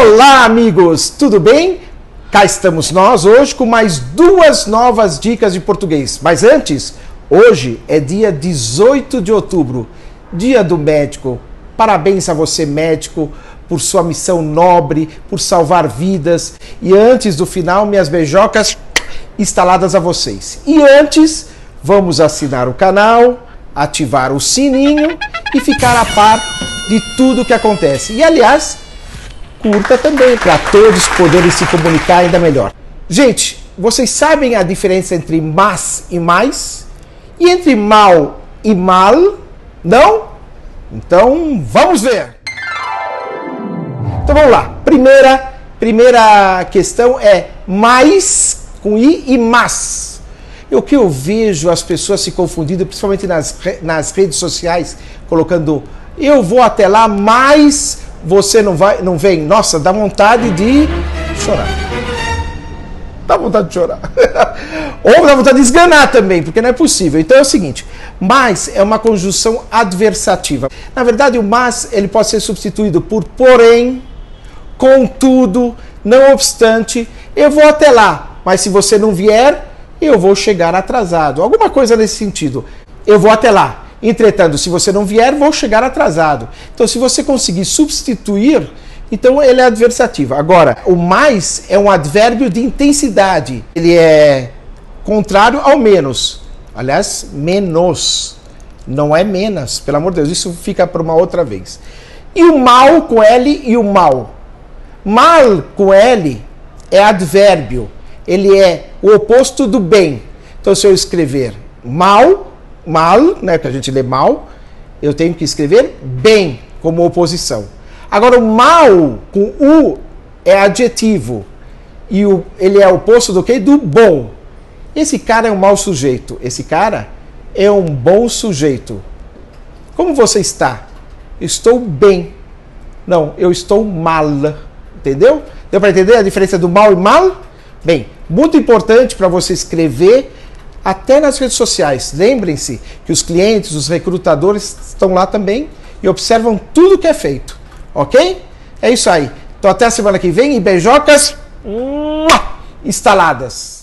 Olá, amigos, tudo bem? Cá estamos nós hoje com mais duas novas dicas de português. Mas antes, hoje é dia 18 de outubro, dia do médico. Parabéns a você, médico, por sua missão nobre, por salvar vidas. E antes do final, minhas beijocas instaladas a vocês. E antes, vamos assinar o canal, ativar o sininho e ficar a par de tudo que acontece. E aliás, curta também, para todos poderem se comunicar ainda melhor. Gente, vocês sabem a diferença entre mas e mais? E entre mal e mal? Não? Então, vamos ver! Então vamos lá. Primeira, primeira questão é mais com i e mas. O que eu vejo as pessoas se confundindo, principalmente nas, nas redes sociais, colocando eu vou até lá, mas você não vai, não vem. Nossa, dá vontade de chorar. Dá vontade de chorar. Ou dá vontade de esganar também, porque não é possível. Então é o seguinte, mas é uma conjunção adversativa. Na verdade, o mas ele pode ser substituído por porém, contudo, não obstante, eu vou até lá, mas se você não vier, eu vou chegar atrasado. Alguma coisa nesse sentido. Eu vou até lá. Entretanto, se você não vier, vou chegar atrasado. Então, se você conseguir substituir, então ele é adversativo. Agora, o mais é um advérbio de intensidade. Ele é contrário ao menos. Aliás, menos. Não é menos, pelo amor de Deus, isso fica para uma outra vez. E o mal com L e o mal. Mal com L é advérbio. Ele é o oposto do bem. Então, se eu escrever mal, mal, né, que a gente lê mal, eu tenho que escrever bem como oposição. Agora o mal com u é adjetivo e o, ele é oposto do que? Do bom. Esse cara é um mau sujeito. Esse cara é um bom sujeito. Como você está? Estou bem. Não, eu estou mal. Entendeu? Deu para entender a diferença do mal e mal? Bem, muito importante para você escrever até nas redes sociais. Lembrem-se que os clientes, os recrutadores estão lá também e observam tudo que é feito, ok? É isso aí. Então até a semana que vem e beijocas instaladas.